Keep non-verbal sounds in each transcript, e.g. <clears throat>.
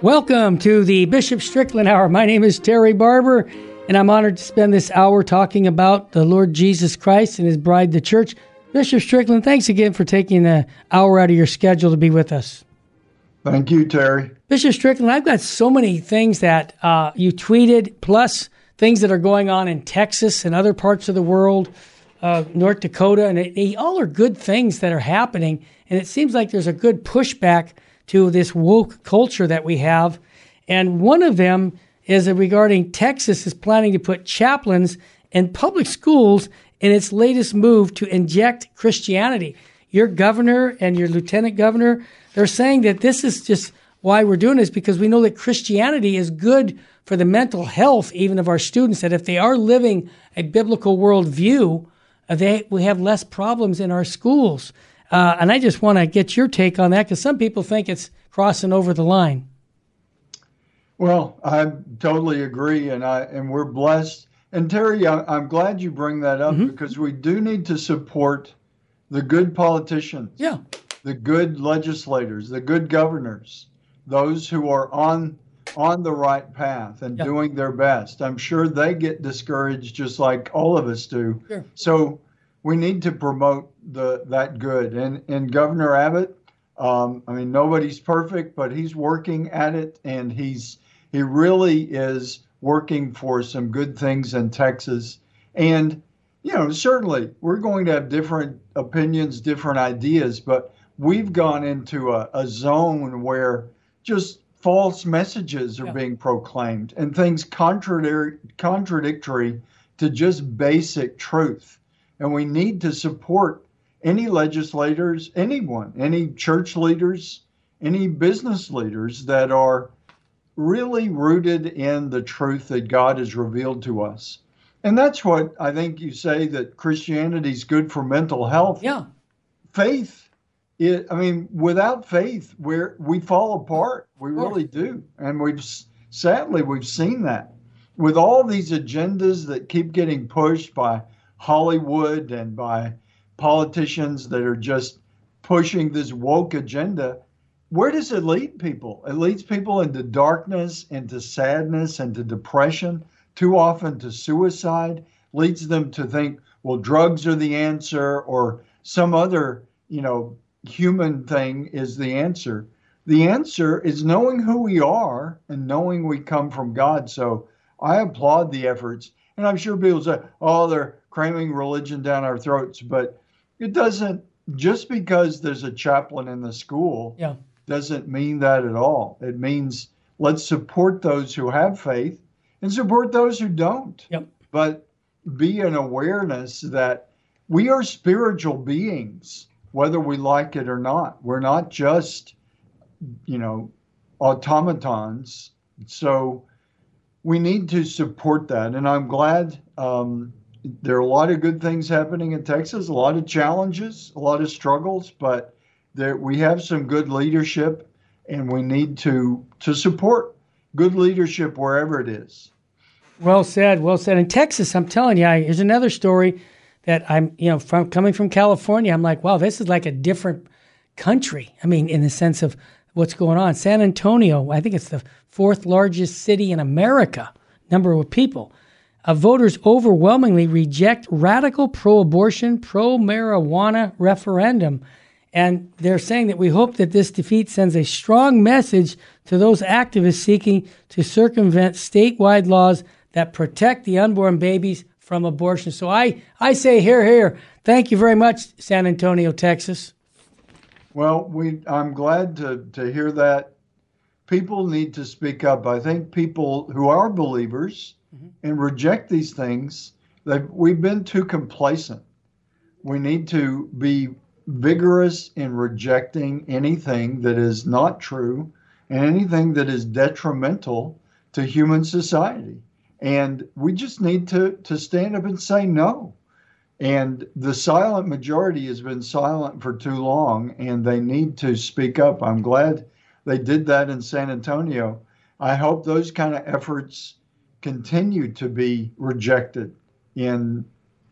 Welcome to the Bishop Strickland Hour. My name is Terry Barber, and I'm honored to spend this hour talking about the Lord Jesus Christ and his bride, the church. Bishop Strickland, thanks again for taking an hour out of your schedule to be with us. Thank you, Terry. Bishop Strickland, I've got so many things that uh, you tweeted, plus things that are going on in Texas and other parts of the world, uh, North Dakota, and it, they all are good things that are happening. And it seems like there's a good pushback to this woke culture that we have. And one of them is that regarding Texas is planning to put chaplains in public schools in its latest move to inject Christianity. Your governor and your lieutenant governor, they're saying that this is just why we're doing this because we know that Christianity is good for the mental health even of our students, that if they are living a biblical worldview, uh, they, we have less problems in our schools. Uh, and I just want to get your take on that because some people think it's crossing over the line. Well, I totally agree, and I and we're blessed. And Terry, I, am glad you bring that up mm-hmm. because we do need to support the good politicians, yeah, the good legislators, the good governors, those who are on on the right path and yeah. doing their best. I'm sure they get discouraged just like all of us do. Sure. So we need to promote the that good. And and Governor Abbott, um, I mean, nobody's perfect, but he's working at it, and he's he really is working for some good things in Texas. And you know, certainly we're going to have different opinions, different ideas, but we've gone into a, a zone where just false messages are yeah. being proclaimed and things contradictory contradictory to just basic truth and we need to support any legislators, anyone, any church leaders, any business leaders that are really rooted in the truth that God has revealed to us. And that's what I think you say that Christianity is good for mental health. Yeah. Faith, it, I mean, without faith, we're, we fall apart. We really do. And we've sadly, we've seen that with all these agendas that keep getting pushed by Hollywood and by politicians that are just pushing this woke agenda, where does it lead people? It leads people into darkness, into sadness, into depression, too often to suicide, leads them to think, well, drugs are the answer or some other, you know, human thing is the answer. The answer is knowing who we are and knowing we come from God. So I applaud the efforts. And I'm sure people say, oh, they're cramming religion down our throats. But it doesn't just because there's a chaplain in the school yeah. Doesn't mean that at all. It means let's support those who have faith and support those who don't. Yep. But be an awareness that we are spiritual beings, whether we like it or not. We're not just, you know, automatons. So we need to support that. And I'm glad um, there are a lot of good things happening in Texas, a lot of challenges, a lot of struggles, but there, we have some good leadership, and we need to to support good leadership wherever it is. Well said. Well said. In Texas, I'm telling you, here's another story that I'm, you know, from coming from California. I'm like, wow, this is like a different country. I mean, in the sense of what's going on. San Antonio, I think it's the fourth largest city in America, number of people uh, voters overwhelmingly reject radical pro abortion, pro marijuana referendum. And they're saying that we hope that this defeat sends a strong message to those activists seeking to circumvent statewide laws that protect the unborn babies from abortion. So I, I say here, here. Thank you very much, San Antonio, Texas. Well, we I'm glad to, to hear that. People need to speak up. I think people who are believers mm-hmm. and reject these things. That we've been too complacent. We need to be vigorous in rejecting anything that is not true and anything that is detrimental to human society. And we just need to, to stand up and say no. And the silent majority has been silent for too long, and they need to speak up. I'm glad they did that in San Antonio. I hope those kind of efforts continue to be rejected in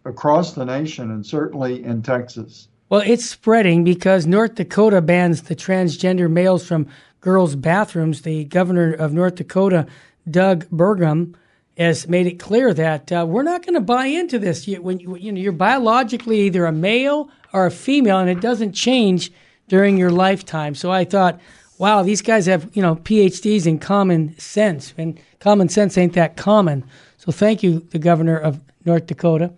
across the nation and certainly in Texas. Well, it's spreading because North Dakota bans the transgender males from girls' bathrooms. The governor of North Dakota, Doug Burgum, has made it clear that uh, we're not going to buy into this. You, when you, you know you're biologically either a male or a female, and it doesn't change during your lifetime. So I thought, wow, these guys have you know PhDs in common sense, and common sense ain't that common. So thank you, the governor of North Dakota.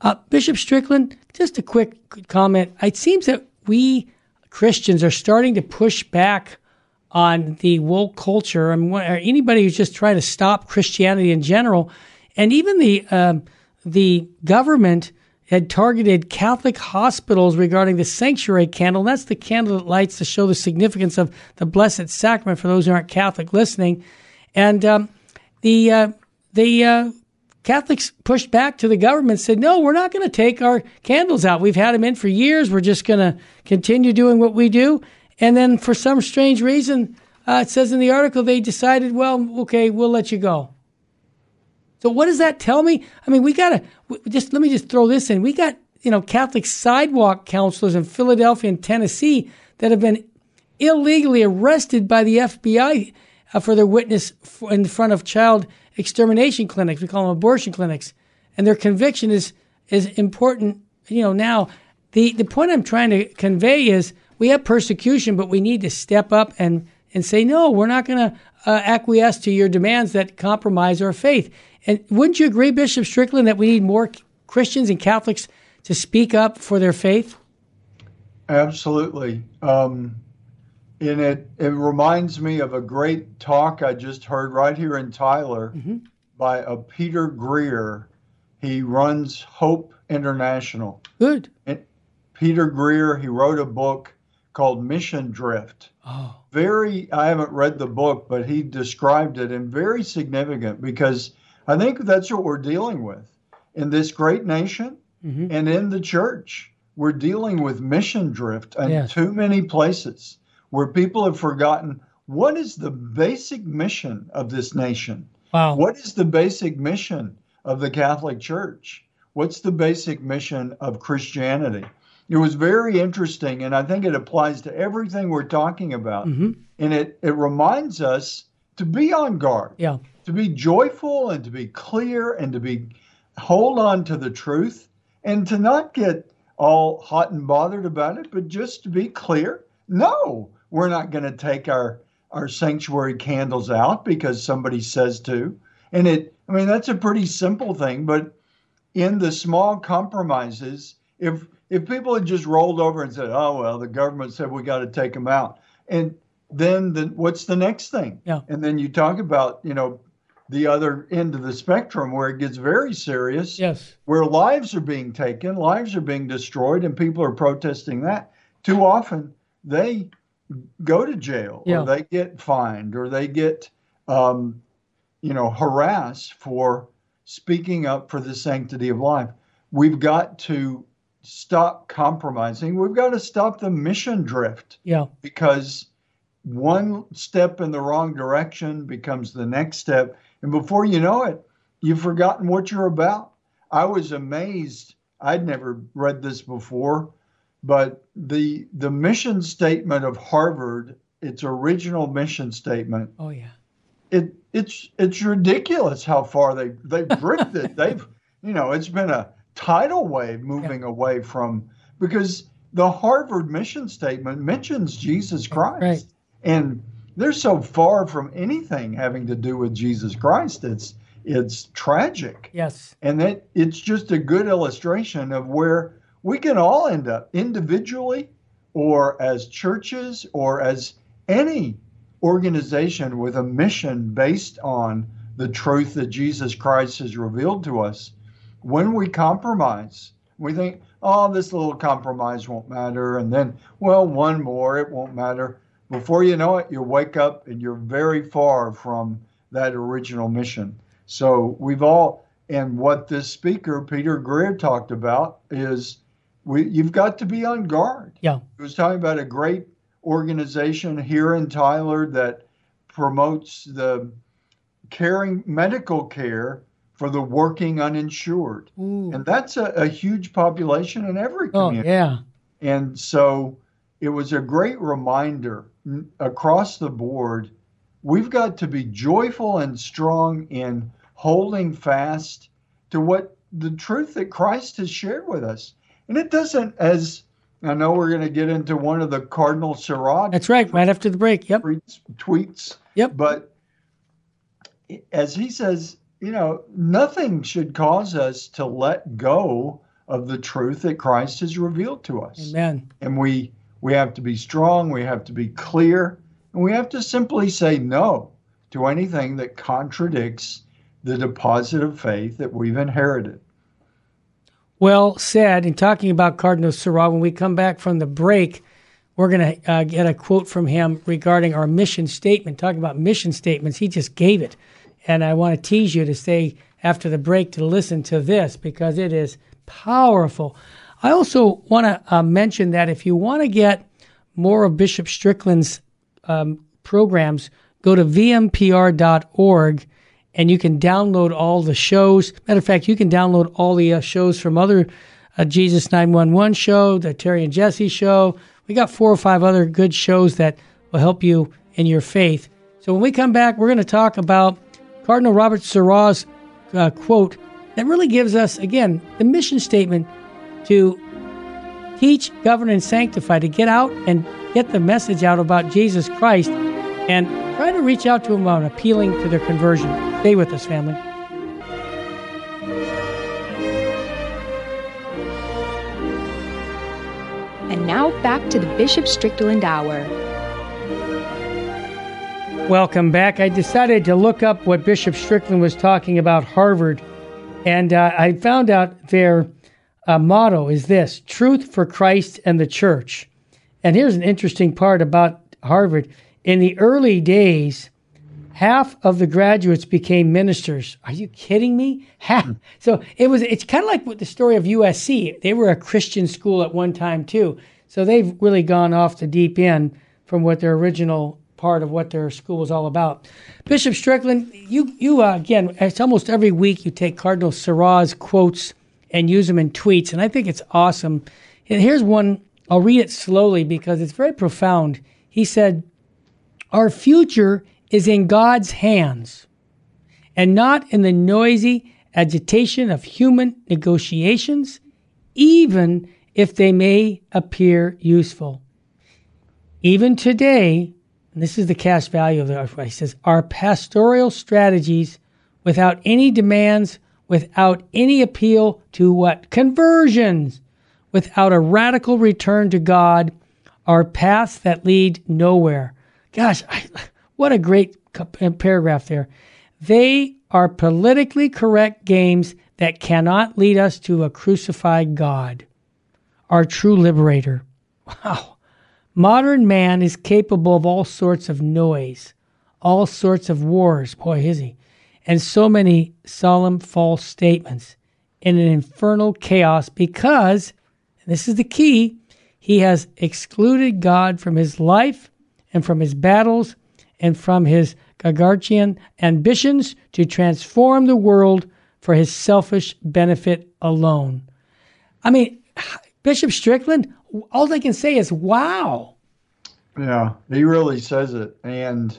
Uh, Bishop Strickland, just a quick comment. It seems that we Christians are starting to push back on the woke culture. I mean, anybody who's just trying to stop Christianity in general, and even the um, the government had targeted Catholic hospitals regarding the sanctuary candle. That's the candle that lights to show the significance of the Blessed Sacrament for those who aren't Catholic listening. And um, the uh, the uh, Catholics pushed back to the government, said, no, we're not going to take our candles out. We've had them in for years. We're just going to continue doing what we do. And then for some strange reason, uh, it says in the article, they decided, well, okay, we'll let you go. So what does that tell me? I mean, we got to just let me just throw this in. We got, you know, Catholic sidewalk counselors in Philadelphia and Tennessee that have been illegally arrested by the FBI uh, for their witness in front of child extermination clinics. We call them abortion clinics, and their conviction is is important. You know, now the the point I'm trying to convey is we have persecution, but we need to step up and and say no. We're not going to uh, acquiesce to your demands that compromise our faith. And wouldn't you agree, Bishop Strickland, that we need more Christians and Catholics to speak up for their faith? Absolutely. Um, and it it reminds me of a great talk I just heard right here in Tyler mm-hmm. by a Peter Greer. He runs Hope International. Good. And Peter Greer, he wrote a book called Mission Drift. Oh. Very I haven't read the book, but he described it and very significant because I think that's what we're dealing with in this great nation mm-hmm. and in the church. We're dealing with mission drift in yes. too many places where people have forgotten what is the basic mission of this nation? Wow. What is the basic mission of the Catholic Church? What's the basic mission of Christianity? It was very interesting, and I think it applies to everything we're talking about. Mm-hmm. And it, it reminds us to be on guard, yeah. to be joyful and to be clear and to be hold on to the truth and to not get all hot and bothered about it, but just to be clear. No, we're not going to take our our sanctuary candles out because somebody says to. And it, I mean, that's a pretty simple thing, but in the small compromises, if if people had just rolled over and said, "Oh well, the government said we got to take them out," and then the, what's the next thing? Yeah. And then you talk about, you know, the other end of the spectrum where it gets very serious. Yes. Where lives are being taken, lives are being destroyed, and people are protesting that. Too often, they go to jail yeah. or they get fined or they get um, you know harassed for speaking up for the sanctity of life. We've got to stop compromising. We've got to stop the mission drift. Yeah. Because one step in the wrong direction becomes the next step. And before you know it you've forgotten what you're about. I was amazed. I'd never read this before but the the mission statement of Harvard, its original mission statement. Oh yeah. It it's it's ridiculous how far they they've drifted. <laughs> they've you know it's been a tidal wave moving yeah. away from because the Harvard mission statement mentions Jesus Christ, right. and they're so far from anything having to do with Jesus Christ. It's it's tragic. Yes, and that it's just a good illustration of where we can all end up individually or as churches or as any organization with a mission based on the truth that Jesus Christ has revealed to us. When we compromise, we think, oh, this little compromise won't matter. And then, well, one more, it won't matter. Before you know it, you wake up and you're very far from that original mission. So we've all, and what this speaker, Peter Greer, talked about is we, you've got to be on guard. Yeah. He was talking about a great organization here in Tyler that promotes the caring medical care for the working uninsured. Ooh. And that's a, a, huge population in every community. Oh, community. yeah. And so it was a great reminder across the board. We've got to be joyful and strong in holding fast to what the truth that Christ has shared with us. And it doesn't, as I know we're going to get into one of the Cardinal Sarah That's right. Right after the break. Yep. tweets, tweets, Yep. but as he says, you know, nothing should cause us to let go of the truth that Christ has revealed to us. Amen. And we we have to be strong, we have to be clear, and we have to simply say no to anything that contradicts the deposit of faith that we've inherited. Well said. In talking about Cardinal Sarah, when we come back from the break, we're going to uh, get a quote from him regarding our mission statement. Talking about mission statements, he just gave it. And I want to tease you to stay after the break to listen to this because it is powerful. I also want to uh, mention that if you want to get more of Bishop Strickland's um, programs, go to vmpr.org and you can download all the shows. Matter of fact, you can download all the uh, shows from other uh, Jesus 911 show, the Terry and Jesse show. We got four or five other good shows that will help you in your faith. So when we come back, we're going to talk about Cardinal Robert Sarah's uh, quote that really gives us, again, the mission statement to teach, govern, and sanctify, to get out and get the message out about Jesus Christ and try to reach out to them on appealing to their conversion. Stay with us, family. And now back to the Bishop Strickland Hour. Welcome back. I decided to look up what Bishop Strickland was talking about Harvard, and uh, I found out their uh, motto is this truth for Christ and the church. And here's an interesting part about Harvard. In the early days, half of the graduates became ministers. Are you kidding me? Half. So it was. It's kind of like with the story of USC. They were a Christian school at one time too. So they've really gone off the deep end from what their original part of what their school was all about. Bishop Strickland, you you uh, again, it's almost every week you take Cardinal Sarah's quotes and use them in tweets, and I think it's awesome. And here's one. I'll read it slowly because it's very profound. He said, "Our future is in God's hands, and not in the noisy agitation of human negotiations, even if they may appear useful. Even today." And this is the cash value of the he says our pastoral strategies without any demands without any appeal to what conversions without a radical return to god are paths that lead nowhere gosh I, what a great paragraph there. They are politically correct games that cannot lead us to a crucified god our true liberator. Wow. Modern man is capable of all sorts of noise, all sorts of wars, boy, is he, and so many solemn false statements in an infernal chaos because, this is the key, he has excluded God from his life and from his battles and from his Gargantian ambitions to transform the world for his selfish benefit alone. I mean, <sighs> Bishop Strickland, all I can say is, wow. Yeah, he really says it. And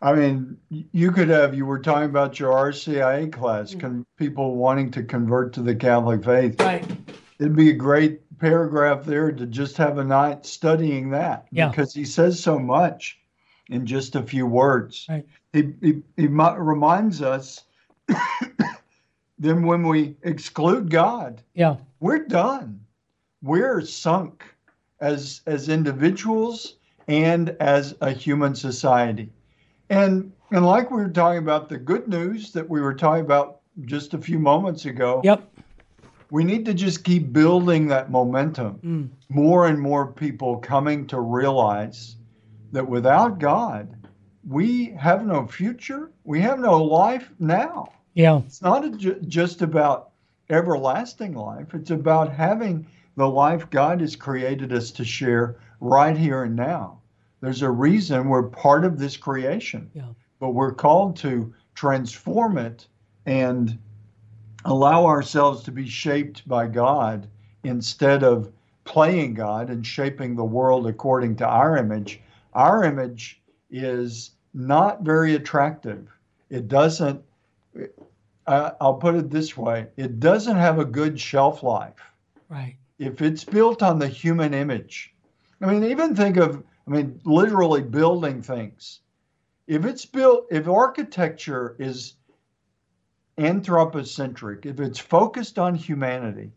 I mean, you could have, you were talking about your RCIA class, mm. con- people wanting to convert to the Catholic faith. Right. It'd be a great paragraph there to just have a night studying that Yeah. because he says so much in just a few words. Right. He, he, he mi- reminds us <coughs> then when we exclude God, Yeah. we're done. We're sunk as as individuals and as a human society. And and like we were talking about the good news that we were talking about just a few moments ago, Yep. We need to just keep building that momentum. Mm. More and more people coming to realize that without God, we have no future. We have no life now. Yeah. It's not a, just about everlasting life. It's about having the life God has created us to share right here and now. There's a reason we're part of this creation, yeah. but we're called to transform it and allow ourselves to be shaped by God instead of playing God and shaping the world according to our image. Our image is not very attractive. It doesn't, I'll put it this way it doesn't have a good shelf life. Right. If it's built on the human image, I mean, even think of, I mean, literally building things. If it's built, if architecture is anthropocentric, if it's focused on humanity,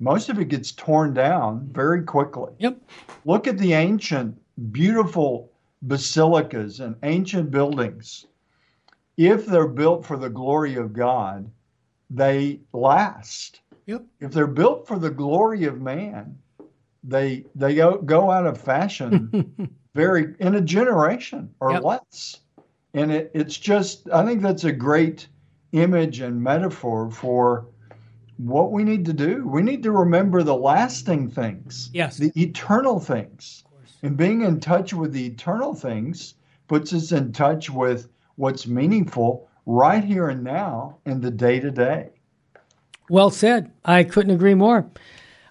most of it gets torn down very quickly. Yep. Look at the ancient, beautiful basilicas and ancient buildings. If they're built for the glory of God, they last. Yep. If they're built for the glory of man, they they go, go out of fashion <laughs> very in a generation or Yep. less. And it, it's just I think that's a great image and metaphor for what we need to do. We need to remember the lasting things, Yes. the eternal things. And being in touch with the eternal things puts us in touch with what's meaningful right here and now in the day to day. Well said. I couldn't agree more.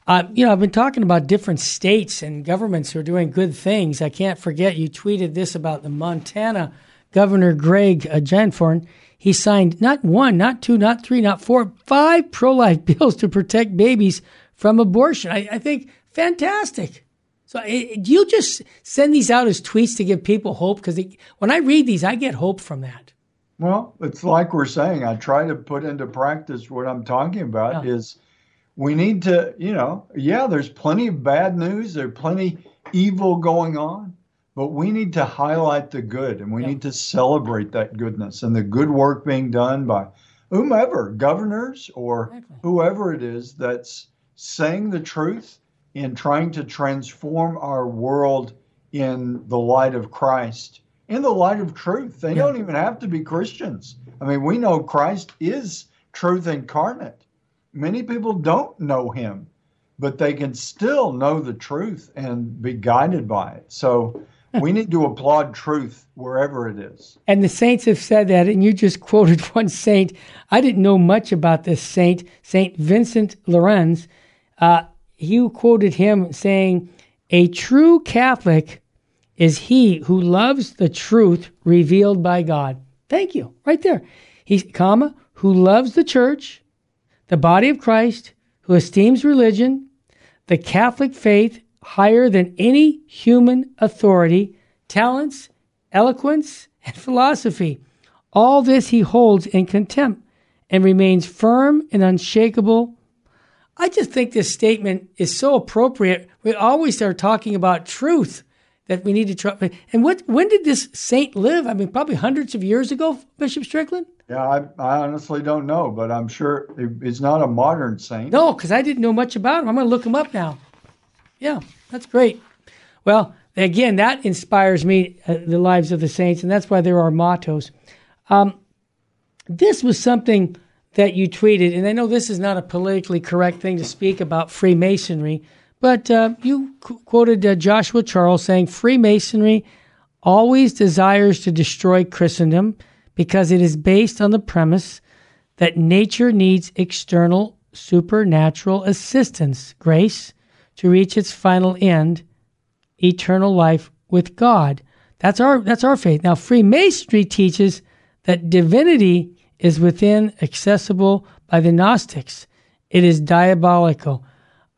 Uh, you know, I've been talking about different states and governments who are doing good things. I can't forget you tweeted this about the Montana Governor Greg Gianforte. He signed not one, not two, not three, not four, five pro-life <laughs> bills to protect babies from abortion. I, I think fantastic. So, eh, do you just send these out as tweets to give people hope? Because when I read these, I get hope from that. Well, it's like we're saying, I try to put into practice what I'm talking about Yeah. is we need to, you know, yeah, there's plenty of bad news, there's plenty evil going on, but we need to highlight the good and we Yeah. need to celebrate that goodness and the good work being done by whomever, governors or whoever it is that's saying the truth and trying to transform our world in the light of Christ, in the light of truth. They Yeah. don't even have to be Christians. I mean, we know Christ is truth incarnate. Many people don't know him, but they can still know the truth and be guided by it. So we need to applaud truth wherever it is. And the saints have said that, and you just <laughs> quoted one saint. I didn't know much about this saint, Saint Vincent Lerins. Uh, you quoted him saying, "A true Catholic is he who loves the truth revealed by God." Thank you, right there. He's comma who loves the church, the body of Christ, who esteems religion, the Catholic faith higher than any human authority, talents, eloquence, and philosophy. All this he holds in contempt and remains firm and unshakable. I just think this statement is so appropriate. We always are talking about truth that we need to try. And what? When did this saint live? I mean, probably hundreds of years ago, Bishop Strickland. Yeah, I, I honestly don't know, but I'm sure he's not a modern saint. No, because I didn't know much about him. I'm going to look him up now. Yeah, that's great. Well, again, that inspires me, uh, the lives of the saints, and that's why there are mottos. Um, this was something that you tweeted, and I know this is not a politically correct thing to speak about Freemasonry, but uh, you qu- quoted uh, Joshua Charles saying Freemasonry always desires to destroy Christendom because it is based on the premise that nature needs external supernatural assistance, grace, to reach its final end, eternal life with God. That's our that's our faith. Now Freemasonry teaches that divinity is within accessible by the Gnostics. It is diabolical.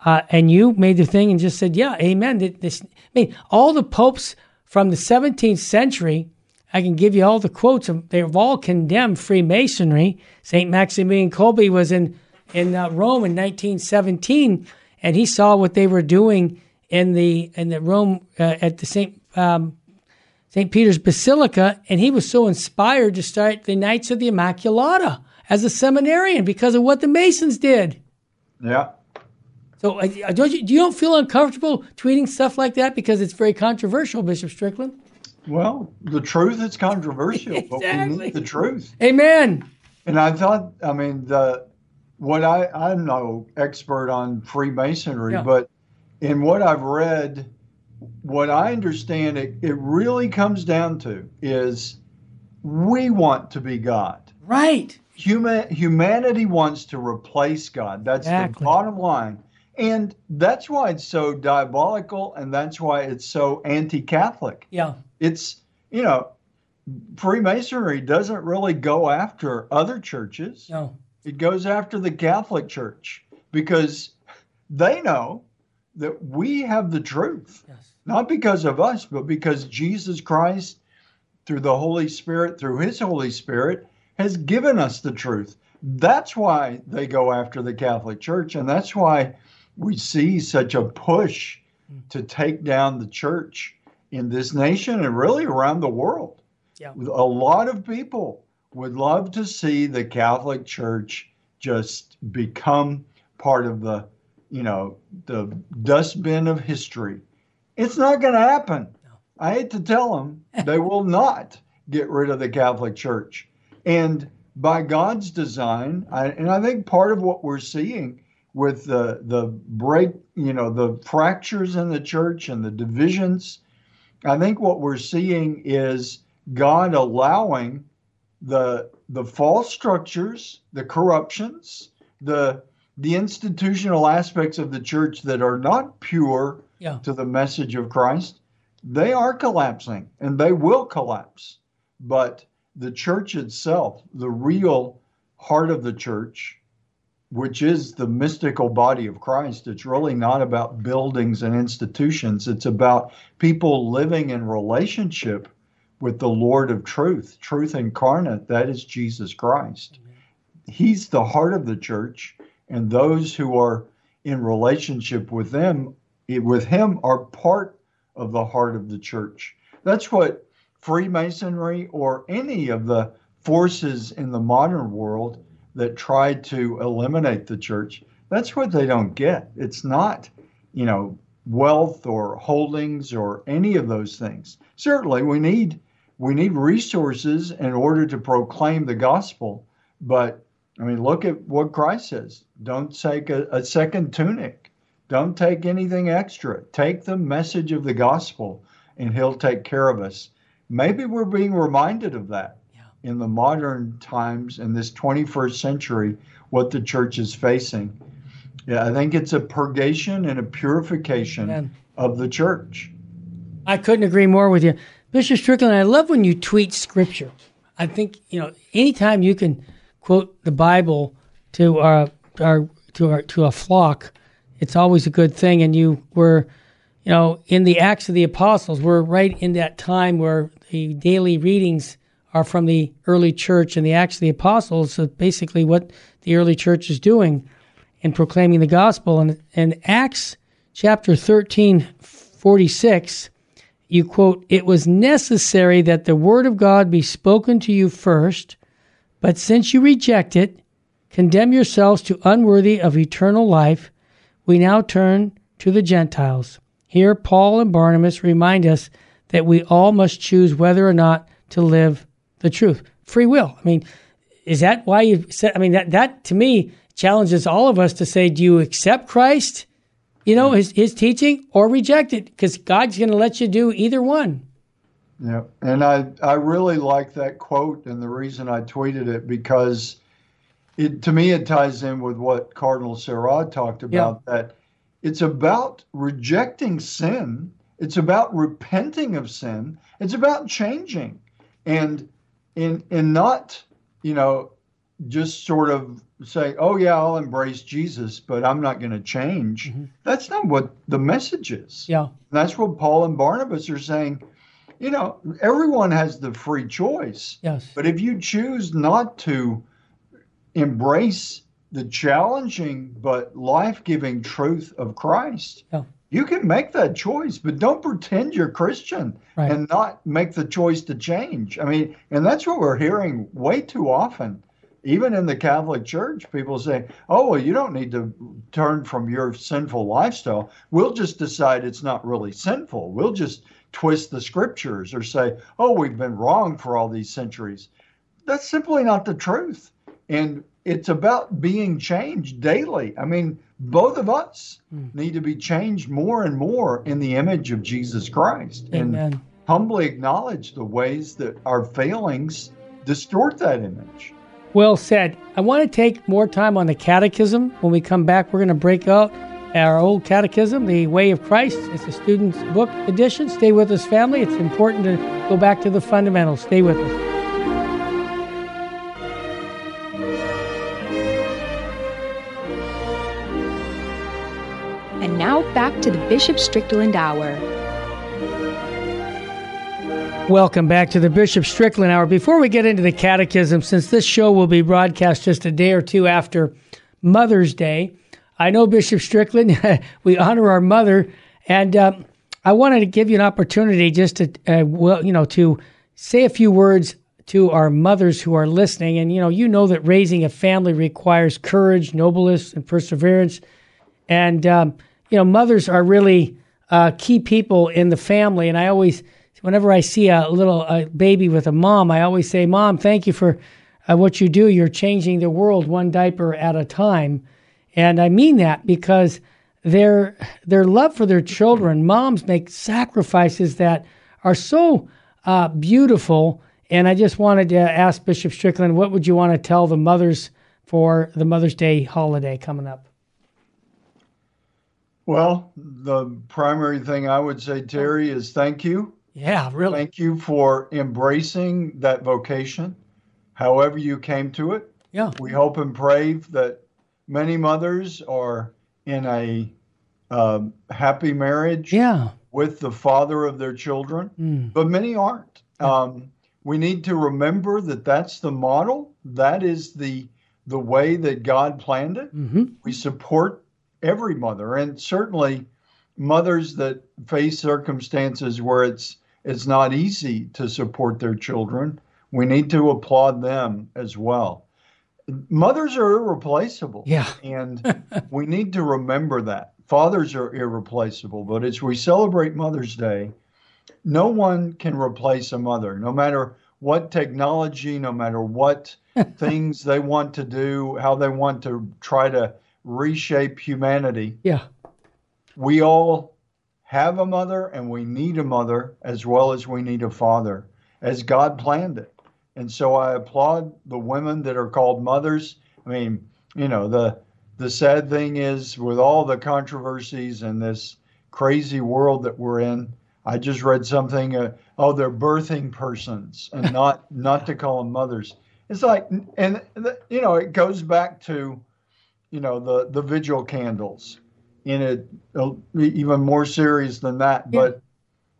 Uh, and you made the thing and just said, yeah, amen. This, I mean, all the popes from the 17th century, I can give you all the quotes. Of, they've all condemned Freemasonry. St. Maximilian Kolbe was in, in uh, Rome in 1917, and he saw what they were doing in the, in the Rome uh, at the St. Um, St. Peter's Basilica, and he was so inspired to start the Knights of the Immaculata as a seminarian because of what the Masons did. Yeah. So, uh, don't you, do you don't feel uncomfortable tweeting stuff like that because it's very controversial, Bishop Strickland? Well, the truth is controversial, Exactly. but we need the truth. Amen. And I thought, I mean, the what I I'm no expert on Freemasonry, Yeah. but in what I've read, what I understand it, it really comes down to is we want to be God. Right. Human humanity wants to replace God. That's Exactly. the bottom line. And that's why it's so diabolical and that's why it's so anti-Catholic Yeah. it's you know freemasonry doesn't really go after other churches No. It goes after the catholic church because they know that we have the truth Yes. not because of us but because jesus christ through the holy spirit through his holy spirit has given us the truth that's why they go after the catholic church and that's why we see such a push to take down the church in this nation and really around the world. Yeah. A lot of people would love to see the Catholic Church just become part of the, you know, the dustbin of history. It's not going to happen. I hate to tell them, <laughs> they will not get rid of the Catholic Church. And by God's design, I, and I think part of what we're seeing with the the break, you know, the fractures in the church and the divisions, I think what we're seeing is God allowing the the false structures, the corruptions, the the institutional aspects of the church that are not pure Yeah. to the message of Christ, they are collapsing and they will collapse. But the church itself, the real heart of the church, which is the mystical body of Christ, it's really not about buildings and institutions. It's about people living in relationship with the Lord of truth, truth incarnate, that is Jesus Christ. He's the heart of the church, and those who are in relationship with them eh, with him are part of the heart of the church. That's what Freemasonry or any of the forces in the modern world that try to eliminate the church, that's what they don't get. It's not, you know, wealth or holdings or any of those things. Certainly we need we need resources in order to proclaim the gospel, but I mean look at what Christ says. Don't take a, a second tunic. Don't take anything extra. Take the message of the gospel and he'll take care of us. Maybe we're being reminded of that in the modern times in this 21st century what the church is facing. Yeah, I think it's a purgation and a purification Amen. of the church. I couldn't agree more with you. Bishop Strickland, I love when you tweet scripture. I think, you know, anytime you can quote the Bible to our, our to our to a flock, it's always a good thing. And you were, you know, in the Acts of the Apostles, we're right in that time where the daily readings are from the early church and the Acts of the Apostles, so basically what the early church is doing in proclaiming the gospel. And, and Acts chapter 13, 46, you quote, It was necessary that the word of God be spoken to you first, but since you reject it, condemn yourselves to unworthy of eternal life, we now turn to the Gentiles. Here, Paul and Barnabas remind us that we all must choose whether or not to live the truth. Free will. I mean, is that why you said? I mean, that that to me challenges all of us to say, do you accept Christ, you know, his his teaching, or reject it? Because God's going to let you do either one. Yeah, and I I really like that quote, and the reason I tweeted it because it to me it ties in with what Cardinal Sarah talked about that it's about rejecting sin, it's about repenting of sin, it's about changing, and in in not you know just sort of say, oh yeah, I'll embrace Jesus, but I'm not going to change. Mm-hmm. That's not what the message is. Yeah. That's what Paul and Barnabas are saying. You know, everyone has the free choice. Yes. But if you choose not to embrace the challenging but life giving truth of Christ, Yeah. you can make that choice, but don't pretend you're Christian Right. and not make the choice to change. I mean, and that's what we're hearing way too often even in the Catholic Church, people say, oh, well, you don't need to turn from your sinful lifestyle. We'll just decide it's not really sinful. We'll just twist the scriptures or say, oh, we've been wrong for all these centuries. That's simply not the truth. And it's about being changed daily. I mean, both of us mm. need to be changed more and more in the image of Jesus Christ Amen. and humbly acknowledge the ways that our failings distort that image. Well said. I want to take more time on the catechism. When we come back, we're going to break out our old catechism, The Way of Christ. It's a student's book edition. Stay with us, family. It's important to go back to the fundamentals. Stay with us. And now back to the Bishop Strickland Hour. Welcome back to the Bishop Strickland Hour. Before we get into the catechism, since this show will be broadcast just a day or two after Mother's Day, I know Bishop Strickland, <laughs> we honor our mother, and um, I wanted to give you an opportunity just to, uh, well, you know, to say a few words to our mothers who are listening. And you know, you know that raising a family requires courage, nobleness, and perseverance. And um, you know, mothers are really uh, key people in the family. And I always whenever I see a little a baby with a mom, I always say, "Mom, thank you for uh, what you do. You're changing the world one diaper at a time." And I mean that because their their love for their children, moms make sacrifices that are so uh, beautiful. And I just wanted to ask Bishop Strickland, what would you want to tell the mothers for the Mother's Day holiday coming up? Well, the primary thing I would say, Terry, is thank you yeah, really. Thank you for embracing that vocation, however you came to it. Yeah. We hope and pray that many mothers are in a uh, happy marriage yeah. with the father of their children, mm. but many aren't. Um, we need to remember that that's the model. That is the the way that God planned it. Mm-hmm. We support every mother, and certainly mothers that face circumstances where it's it's not easy to support their children. We need to applaud them as well. Mothers are irreplaceable. Yeah. and we need to remember that. Fathers are irreplaceable, but as we celebrate Mother's Day, no one can replace a mother, no matter what technology, no matter what <laughs> things they want to do, how they want to try to reshape humanity. Yeah. We all have a mother and we need a mother as well as we need a father, as God planned it. And so I applaud the women that are called mothers. I mean, you know, the the sad thing is with all the controversies and this crazy world that we're in, I just read something. Uh, oh, they're birthing persons, and <laughs> not not to call them mothers. It's like, and you know, it goes back to, you know, the the vigil candles in it even more serious than that. Yeah. But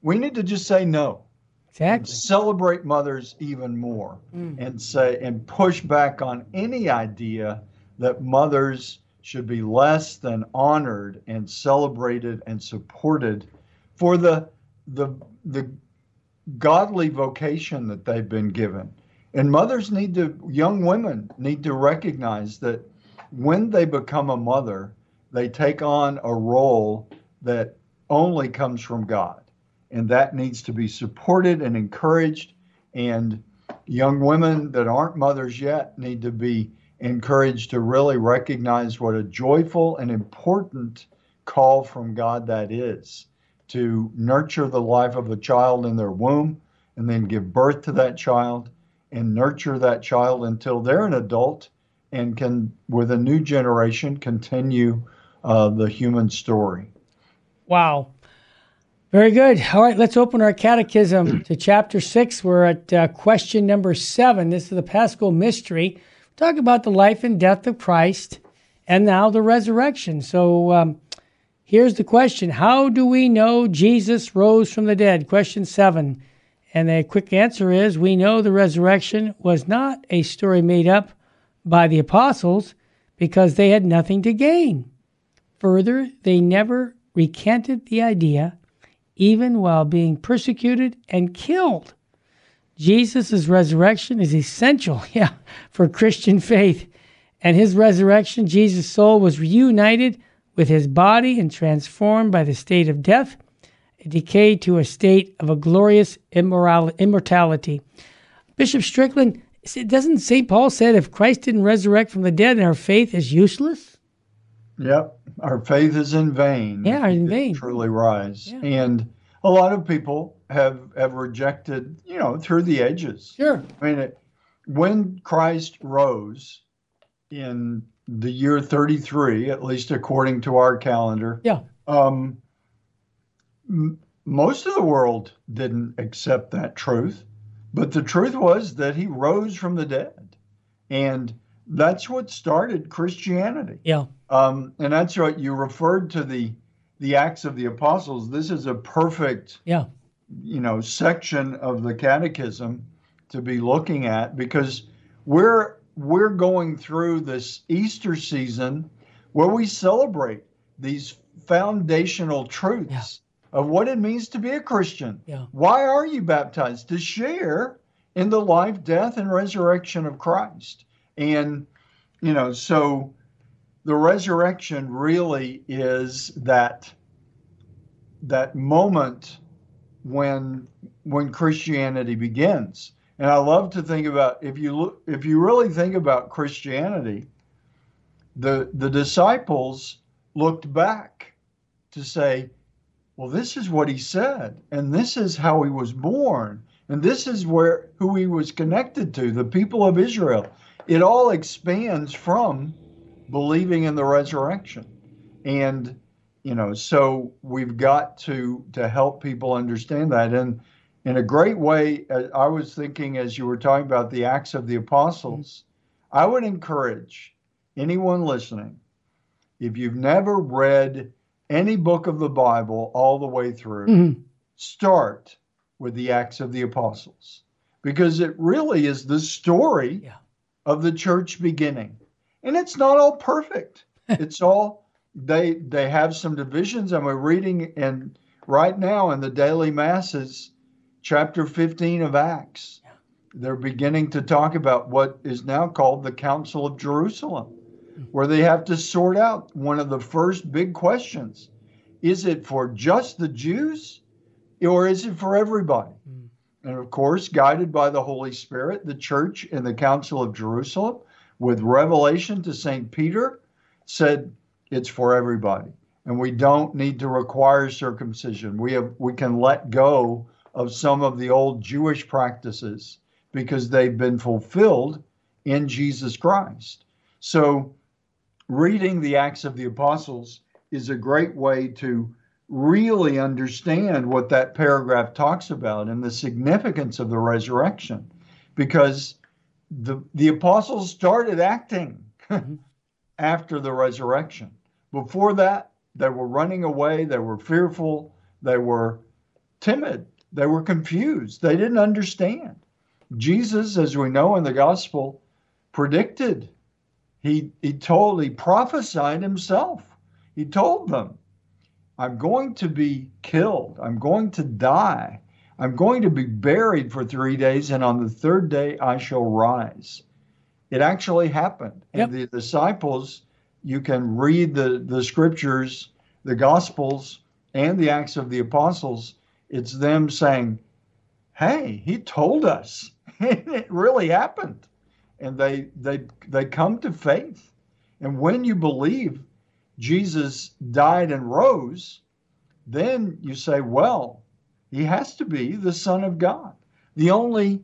we need to just say no. Exactly. Celebrate mothers even more mm. and say and push back on any idea that mothers should be less than honored and celebrated and supported for the the the godly vocation that they've been given. And mothers need to young women need to recognize that when they become a mother, they take on a role that only comes from God. And that needs to be supported and encouraged. And young women that aren't mothers yet need to be encouraged to really recognize what a joyful and important call from God that is to nurture the life of a child in their womb and then give birth to that child and nurture that child until they're an adult and can, with a new generation, continue the human story. Wow. Very good. All right, let's open our catechism <clears throat> to chapter six. We're at uh, question number seven. This is the Paschal mystery. Talk about the life and death of Christ and now the resurrection. So um, here's the question How do we know Jesus rose from the dead? Question seven. And the quick answer is we know the resurrection was not a story made up by the apostles because they had nothing to gain. Further, they never recanted the idea, even while being persecuted and killed. Jesus' resurrection is essential, <laughs> yeah, for Christian faith. And his resurrection, Jesus' soul was reunited with his body and transformed by the state of death, decayed to a state of a glorious immortality. Bishop Strickland, doesn't St. Paul said if Christ didn't resurrect from the dead, our faith is useless? Yep. Our faith is in vain. Yeah, in vain. Truly rise. Yeah. And a lot of people have have rejected, you know, through the ages. Sure. I mean, it, when Christ rose in the year 33, at least according to our calendar. Yeah. Um, m- most of the world didn't accept that truth, but the truth was that he rose from the dead, and that's what started Christianity. Yeah. Um, and that's what you referred to the the Acts of the Apostles. This is a perfect, yeah, you know, section of the Catechism to be looking at because we're we're going through this Easter season where we celebrate these foundational truths yeah. of what it means to be a Christian. Yeah. Why are you baptized? To share in the life, death, and resurrection of Christ. And, you know, so the resurrection really is that that moment when when Christianity begins. And I love to think about if you look, if you really think about Christianity, the the disciples looked back to say, well, this is what he said, and this is how he was born, and this is where who he was connected to, the people of Israel. It all expands from believing in the resurrection. And you know, so we've got to to help people understand that and in a great way, uh, I was thinking as you were talking about the Acts of the Apostles, I would encourage anyone listening, if you've never read any book of the Bible all the way through, mm-hmm. start with the Acts of the Apostles because it really is the story yeah. Of the church beginning. And it's not all perfect. <laughs> it's all they they have some divisions and we're reading and right now in the daily masses chapter 15 of Acts. They're beginning to talk about what is now called the Council of Jerusalem, where they have to sort out one of the first big questions is it for just the Jews or is it for everybody? Mm. And of course, guided by the Holy Spirit, the church in the Council of Jerusalem, with revelation to St. Peter, said it's for everybody. And we don't need to require circumcision. We have we can let go of some of the old Jewish practices because they've been fulfilled in Jesus Christ. So, reading the Acts of the Apostles is a great way to really understand what that paragraph talks about and the significance of the resurrection because the, the apostles started acting <laughs> after the resurrection. Before that, they were running away, they were fearful, they were timid. They were confused. They didn't understand. Jesus, as we know in the gospel, predicted. He, he told, he prophesied himself. He told them, I'm going to be killed. I'm going to die. I'm going to be buried for three days, and on the third day I shall rise. It actually happened. Yep. And the disciples, you can read the, the scriptures, the gospels, and the Acts of the Apostles it's them saying, "Hey, he told us. <laughs> it really happened." And they they they come to faith. And when you believe Jesus died and rose, then you say, "Well, he has to be the son of God." The only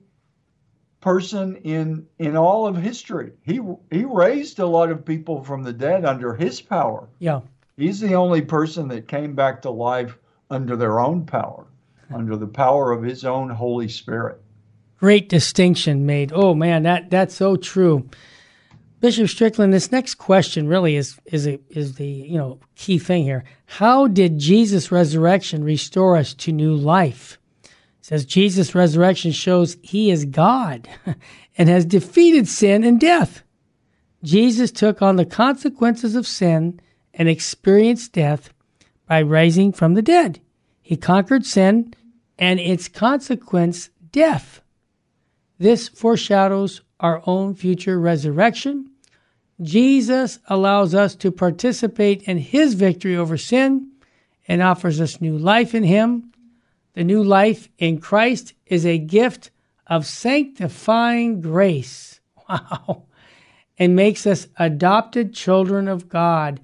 person in in all of history. He he raised a lot of people from the dead under his power. Yeah. He's the only person that came back to life under their own power under the power of his own Holy Spirit. Great distinction made. Oh man, that that's so true. Bishop Strickland, this next question really is is a, is the you know key thing here. How did Jesus' resurrection restore us to new life? It says Jesus' resurrection shows he is God <laughs> and has defeated sin and death. Jesus took on the consequences of sin and experienced death by rising from the dead. He conquered sin and its consequence, death. This foreshadows our own future resurrection. Jesus allows us to participate in his victory over sin and offers us new life in him. The new life in Christ is a gift of sanctifying grace. <laughs> Wow. And makes us adopted children of God.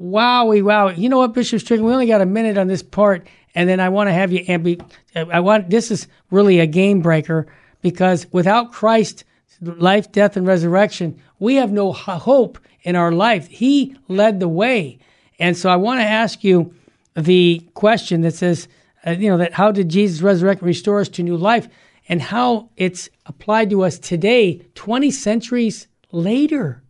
Wowie, wow. You know what, Bishop Strickland? We only got a minute on this part, and then I want to have you, and I want, this is really a game breaker because without Christ, life, death, and resurrection, we have no hope in our life. He led the way. And so I want to ask you the question that says, uh, you know, that how did Jesus resurrect and restore us to new life and how it's applied to us today, 20 centuries later.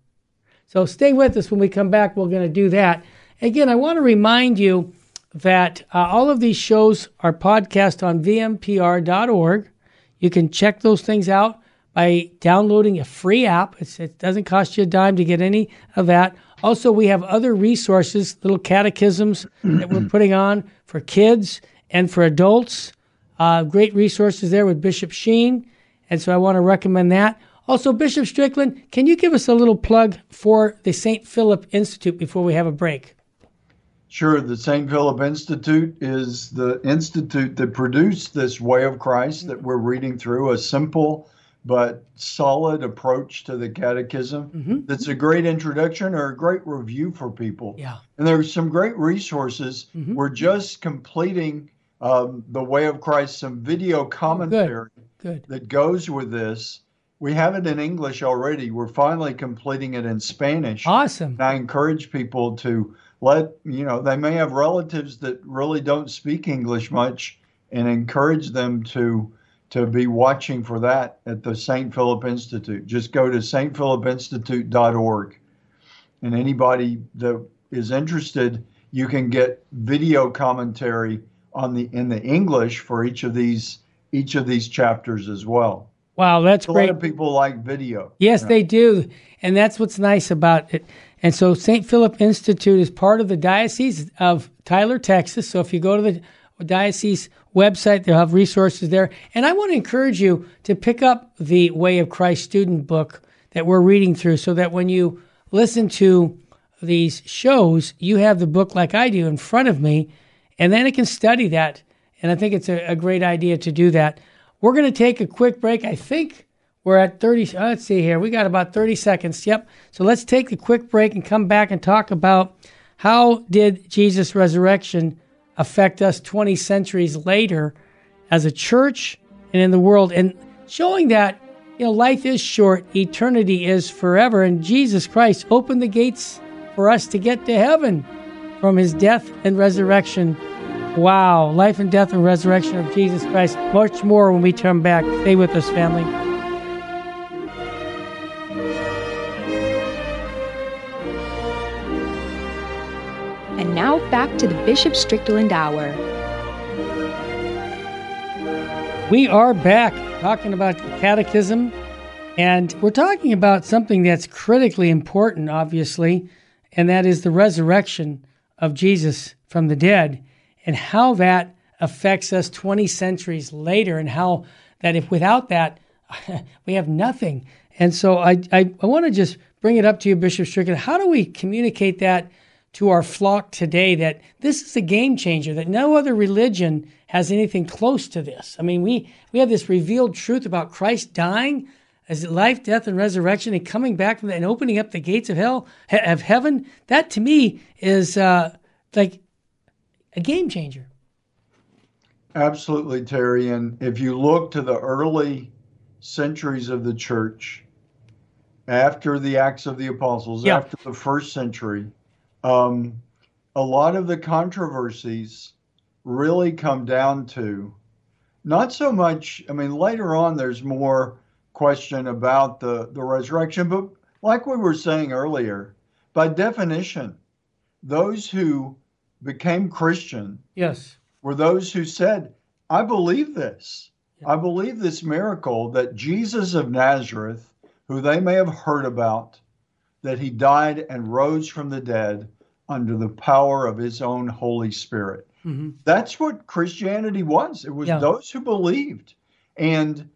So stay with us when we come back. We're going to do that. Again, I want to remind you that uh, all of these shows are podcast on vmpr.org. You can check those things out by downloading a free app. It's, it doesn't cost you a dime to get any of that. Also, we have other resources, little catechisms that we're putting on for kids and for adults. Uh, great resources there with Bishop Sheen. And so I want to recommend that. Also, Bishop Strickland, can you give us a little plug for the St. Philip Institute before we have a break? Sure. The St. Philip Institute is the institute that produced this Way of Christ that we're reading through, a simple but solid approach to the catechism. Mm-hmm. That's a great introduction or a great review for people. Yeah. And there's some great resources. Mm-hmm. We're just completing um, the Way of Christ, some video commentary oh, good. Good. that goes with this. We have it in English already. We're finally completing it in Spanish. Awesome. And I encourage people to let, you know, they may have relatives that really don't speak English much and encourage them to to be watching for that at the St. Philip Institute. Just go to stphilipinstitute.org. And anybody that is interested, you can get video commentary on the in the English for each of these each of these chapters as well. Wow, that's a great. A lot of people like video. Yes, they do, and that's what's nice about it. And so, St. Philip Institute is part of the Diocese of Tyler, Texas. So, if you go to the diocese website, they'll have resources there. And I want to encourage you to pick up the Way of Christ student book that we're reading through, so that when you listen to these shows, you have the book like I do in front of me and then it can study that. And I think it's a, a great idea to do that. We're going to take a quick break. I think we're at 30. Uh, let's see here. We got about 30 seconds. Yep. So let's take a quick break and come back and talk about how did Jesus' resurrection affect us 20 centuries later as a church and in the world, and showing that you know life is short, eternity is forever, and Jesus Christ opened the gates for us to get to heaven from his death and resurrection. Wow, life and death and resurrection of Jesus Christ. Much more when we turn back. Stay with us, family. Back to the Bishop Strickland Hour. We are back talking about the catechism, and we're talking about something that's critically important, obviously, and that is the resurrection of Jesus from the dead and how that affects us 20 centuries later and how that if without that <laughs> we have nothing and so i, I, I want to just bring it up to you bishop strickland how do we communicate that to our flock today that this is a game changer that no other religion has anything close to this i mean we we have this revealed truth about christ dying as life, death, and resurrection, and coming back from that and opening up the gates of hell, of heaven, that to me is uh, like a game changer. Absolutely, Terry. And if you look to the early centuries of the church, after the Acts of the Apostles, yeah. after the first century, um, a lot of the controversies really come down to not so much, I mean, later on, there's more question about the, the resurrection. But like we were saying earlier, by definition, those who became Christian yes. were those who said, I believe this. I believe this miracle that Jesus of Nazareth, who they may have heard about, that he died and rose from the dead under the power of his own Holy Spirit. Mm-hmm. That's what Christianity was. It was yeah. those who believed. And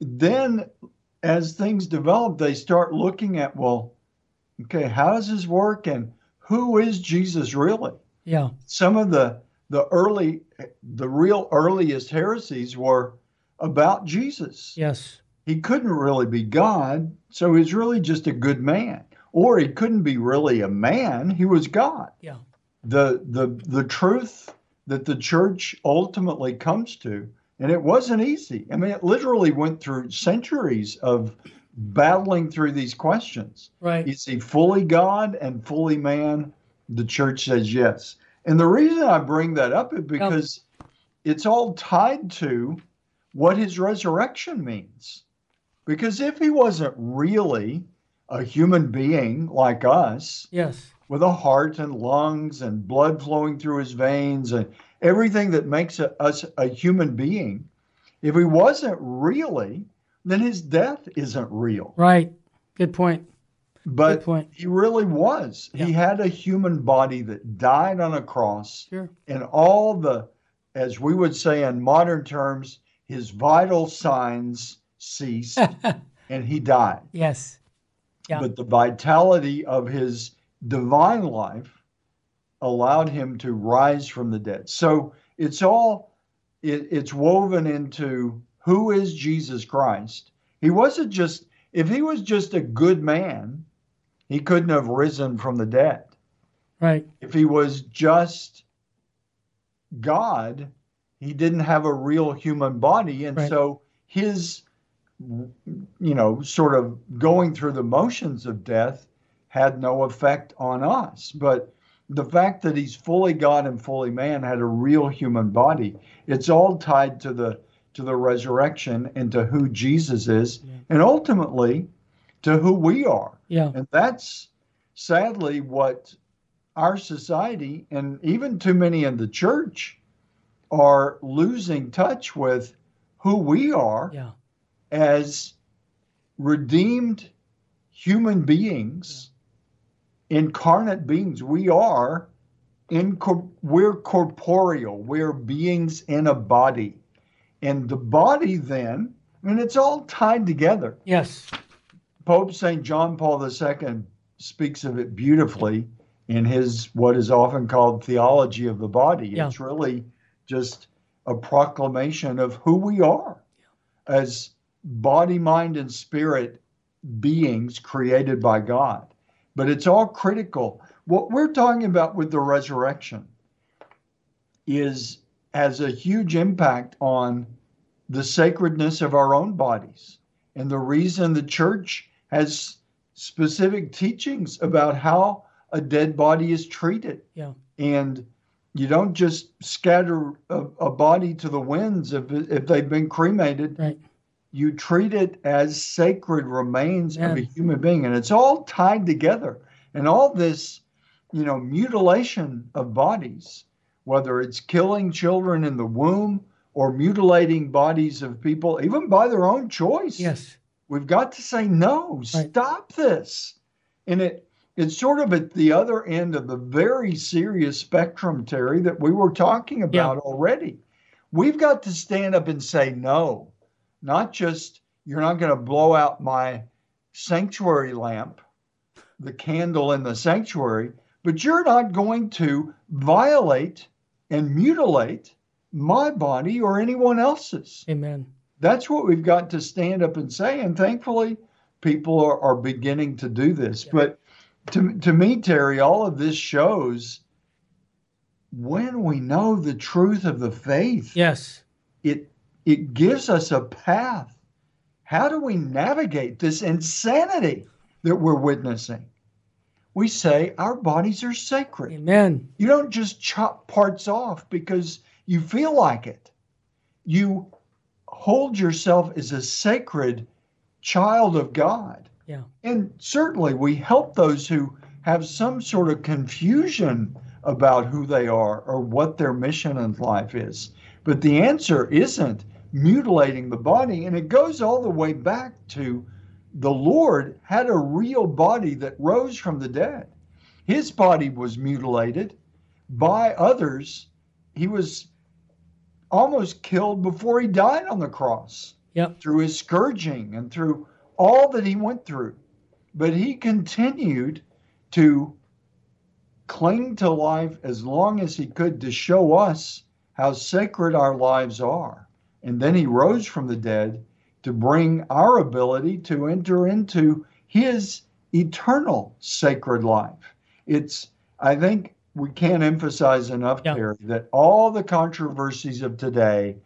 then as things develop, they start looking at, well, okay, how does this work and who is Jesus really? Yeah. Some of the the early the real earliest heresies were about Jesus. Yes. He couldn't really be God, so he's really just a good man. Or he couldn't be really a man, he was God. Yeah. The the the truth that the church ultimately comes to and it wasn't easy. I mean, it literally went through centuries of battling through these questions. Right. Is he fully God and fully man? The church says yes. And the reason I bring that up is because it's all tied to what his resurrection means. Because if he wasn't really a human being like us, Yes. with a heart and lungs and blood flowing through his veins and everything that makes a, us a human being, if he wasn't really, then his death isn't real. Right. Good point. But Good point. he really was. Yeah. He had a human body that died on a cross, Sure. and all the, as we would say in modern terms, his vital signs ceased <laughs> and he died. yes. Yeah. But the vitality of his divine life allowed him to rise from the dead. So it's all it, it's woven into who is Jesus Christ. He wasn't just if he was just a good man, he couldn't have risen from the dead. Right. If he was just God, he didn't have a real human body and Right. so his you know, sort of going through the motions of death had no effect on us. But the fact that he's fully God and fully man had a real human body, it's all tied to the to the resurrection and to who Jesus is, Yeah. and ultimately to who we are. Yeah. And that's sadly what our society and even too many in the church are losing touch with who we are Yeah. As redeemed human beings, incarnate beings. We are in we're corporeal. We're beings in a body. And the body then, and it's all tied together. Yes. Pope St. John Paul II speaks of it beautifully in his what is often called theology of the body. Yeah. It's really just a proclamation of who we are as body, mind, and spirit beings created by God. But it's all critical. What we're talking about with the resurrection is has a huge impact on the sacredness of our own bodies. And the reason the church has specific teachings about how a dead body is treated. Yeah. And you don't just scatter a, a body to the winds if, if they've been cremated Right. You treat it as sacred remains of a human being. And it's all tied together. And all this you know mutilation of bodies whether it's killing children in the womb or mutilating bodies of people even by their own choice Yes. we've got to say no Right. stop this. And it it's sort of at the other end of the very serious spectrum terry that we were talking about already. We've got to stand up and say no not just you're not going to blow out my sanctuary lamp, the candle in the sanctuary, but you're not going to violate and mutilate my body or anyone else's. Amen. That's what we've got to stand up and say. And thankfully, people are, are beginning to do this. But to, to me, Terry, all of this shows when we know the truth of the faith Yes. it it gives us a path. How do we navigate this insanity that we're witnessing? We say our bodies are sacred. Amen. You don't just chop parts off because you feel like it. You hold yourself as a sacred child of God. Yeah. And certainly we help those who have some sort of confusion about who they are or what their mission in life is. But the answer isn't mutilating the body. And it goes all the way back to the Lord had a real body that rose from the dead. His body was mutilated by others. He was almost killed before he died on the cross. yep. through his scourging and through all that he went through. But he continued to cling to life as long as he could to show us how sacred our lives are. And then he rose from the dead to bring our ability to enter into his eternal sacred life. It's, I think, we can't emphasize enough, yeah. Terry, that all the controversies of today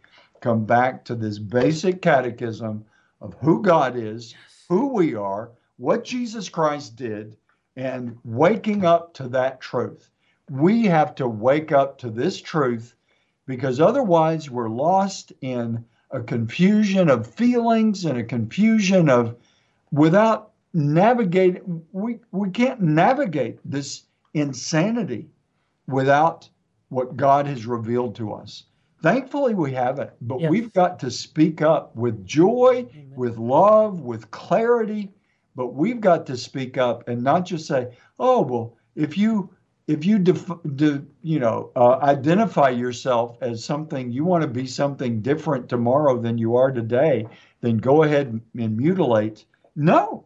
come back to this basic catechism of who God is, yes. who we are, what Jesus Christ did, and waking up to that truth. We have to wake up to this truth because otherwise we're lost in a confusion of feelings and a confusion of without navigating we, we can't navigate this insanity without what God has revealed to us. Thankfully, we have it, but yes. we've got to speak up with joy, Amen. with love, with clarity, but we've got to speak up and not just say, "Oh, well, if you if you def, de, you know uh, identify yourself as something you want to be something different tomorrow than you are today, then go ahead and mutilate." No,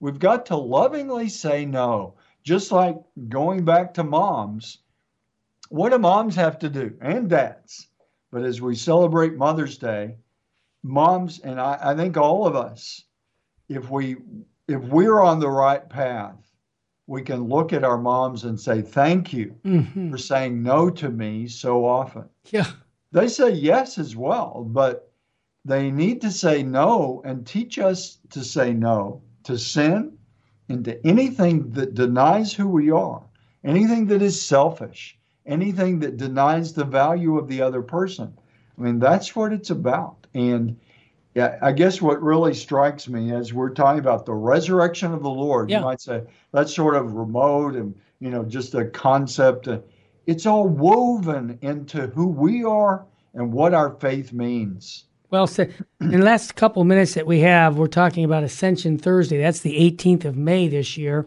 we've got to lovingly say no. Just like going back to moms, what do moms have to do and dads? But as we celebrate Mother's Day, moms and I, I think all of us, if we if we're on the right path, we can look at our moms and say, Thank you mm-hmm. for saying no to me so often. Yeah. They say yes as well, but they need to say no and teach us to say no to sin and to anything that denies who we are, anything that is selfish, anything that denies the value of the other person. I mean, that's what it's about. And yeah, I guess what really strikes me is we're talking about the resurrection of the Lord, yeah. you might say that's sort of remote and you know just a concept. It's all woven into who we are and what our faith means. Well said. In the last couple minutes that we have, we're talking about Ascension Thursday. That's the 18th of May this year.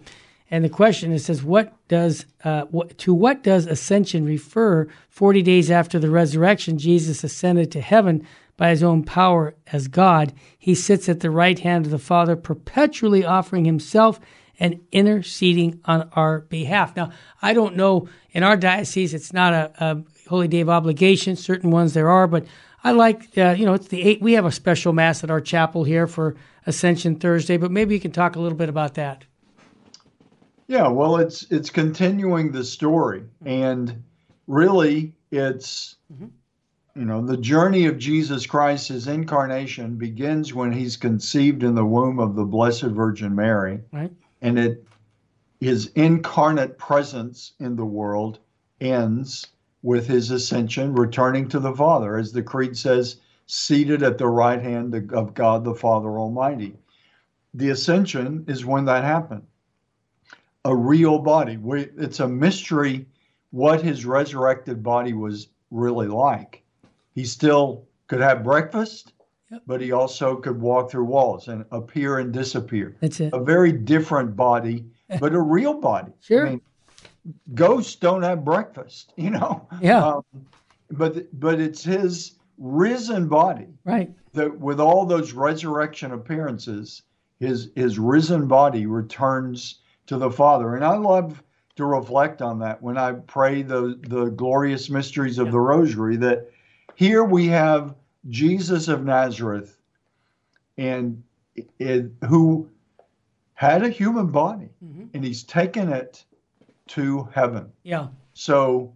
And the question is, says, what does uh, what, to what does ascension refer? Forty days after the resurrection, Jesus ascended to heaven by his own power as God, he sits at the right hand of the Father, perpetually offering himself and interceding on our behalf. Now, I don't know, in our diocese, it's not a, a Holy Day of obligation. Certain ones there are, but I like, uh, you know, it's the eight, we have a special Mass at our chapel here for Ascension Thursday, but maybe you can talk a little bit about that. Yeah, well, it's it's continuing the story, and really, it's mm-hmm. You know, the journey of Jesus Christ, his incarnation, begins when he's conceived in the womb of the Blessed Virgin Mary. Right. And it his incarnate presence in the world ends with his ascension, returning to the Father, as the Creed says, seated at the right hand of God the Father Almighty. The ascension is when that happened. A real body. We, it's a mystery what his resurrected body was really like he still could have breakfast, yep. but he also could walk through walls and appear and disappear. That's it. A very different body, <laughs> but a real body. Sure. I mean, ghosts don't have breakfast, <laughs> you know. Yeah. Um, but but it's his risen body. Right. That with all those resurrection appearances, his his risen body returns to the Father. And I love to reflect on that when I pray the the glorious mysteries of yeah. the Rosary that here we have Jesus of Nazareth, and it, who had a human body, mm-hmm. and he's taken it to heaven. Yeah. So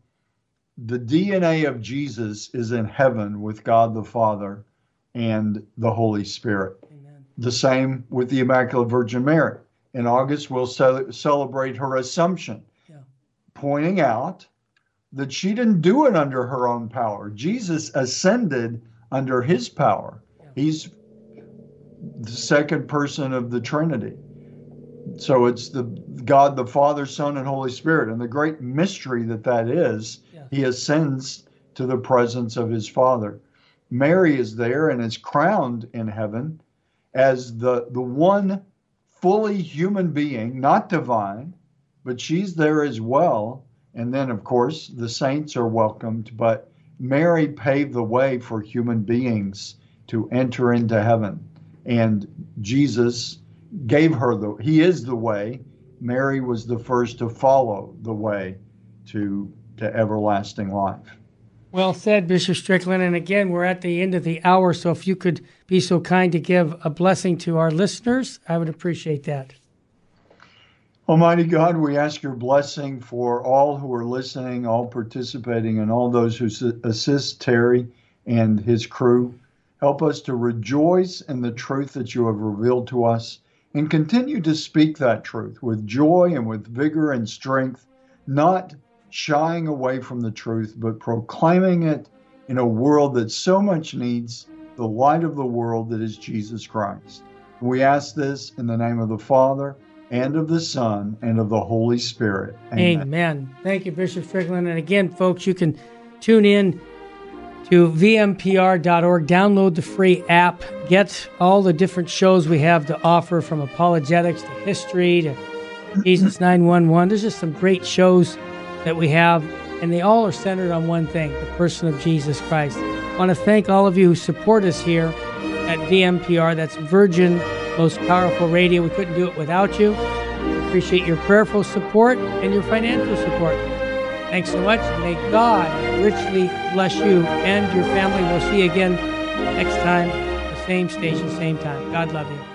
the DNA of Jesus is in heaven with God the Father and the Holy Spirit. Amen. The same with the Immaculate Virgin Mary. In August, we'll ce- celebrate her Assumption, yeah. pointing out that she didn't do it under her own power. Jesus ascended under his power. He's the second person of the Trinity. So it's the God, the Father, Son, and Holy Spirit. And the great mystery that that is, yeah. he ascends to the presence of his Father. Mary is there and is crowned in heaven as the, the one fully human being, not divine, but she's there as well and then, of course, the saints are welcomed, but Mary paved the way for human beings to enter into heaven. And Jesus gave her the, he is the way. Mary was the first to follow the way to, to everlasting life. Well said, Bishop Strickland. And again, we're at the end of the hour, so if you could be so kind to give a blessing to our listeners, I would appreciate that. Almighty God, we ask your blessing for all who are listening, all participating, and all those who assist Terry and his crew. Help us to rejoice in the truth that you have revealed to us and continue to speak that truth with joy and with vigor and strength, not shying away from the truth, but proclaiming it in a world that so much needs the light of the world that is Jesus Christ. We ask this in the name of the Father and of the Son and of the Holy Spirit. Amen. Amen. Thank you, Bishop Strickland. And again, folks, you can tune in to vmpr.org, download the free app, get all the different shows we have to offer from apologetics to history to <clears throat> Jesus 911. There's just some great shows that we have, and they all are centered on one thing the person of Jesus Christ. I want to thank all of you who support us here at VMPR. That's Virgin Most Powerful Radio. We couldn't do it without you. Appreciate your prayerful support and your financial support. Thanks so much. May God richly bless you and your family. We'll see you again next time, the same station, same time. God love you.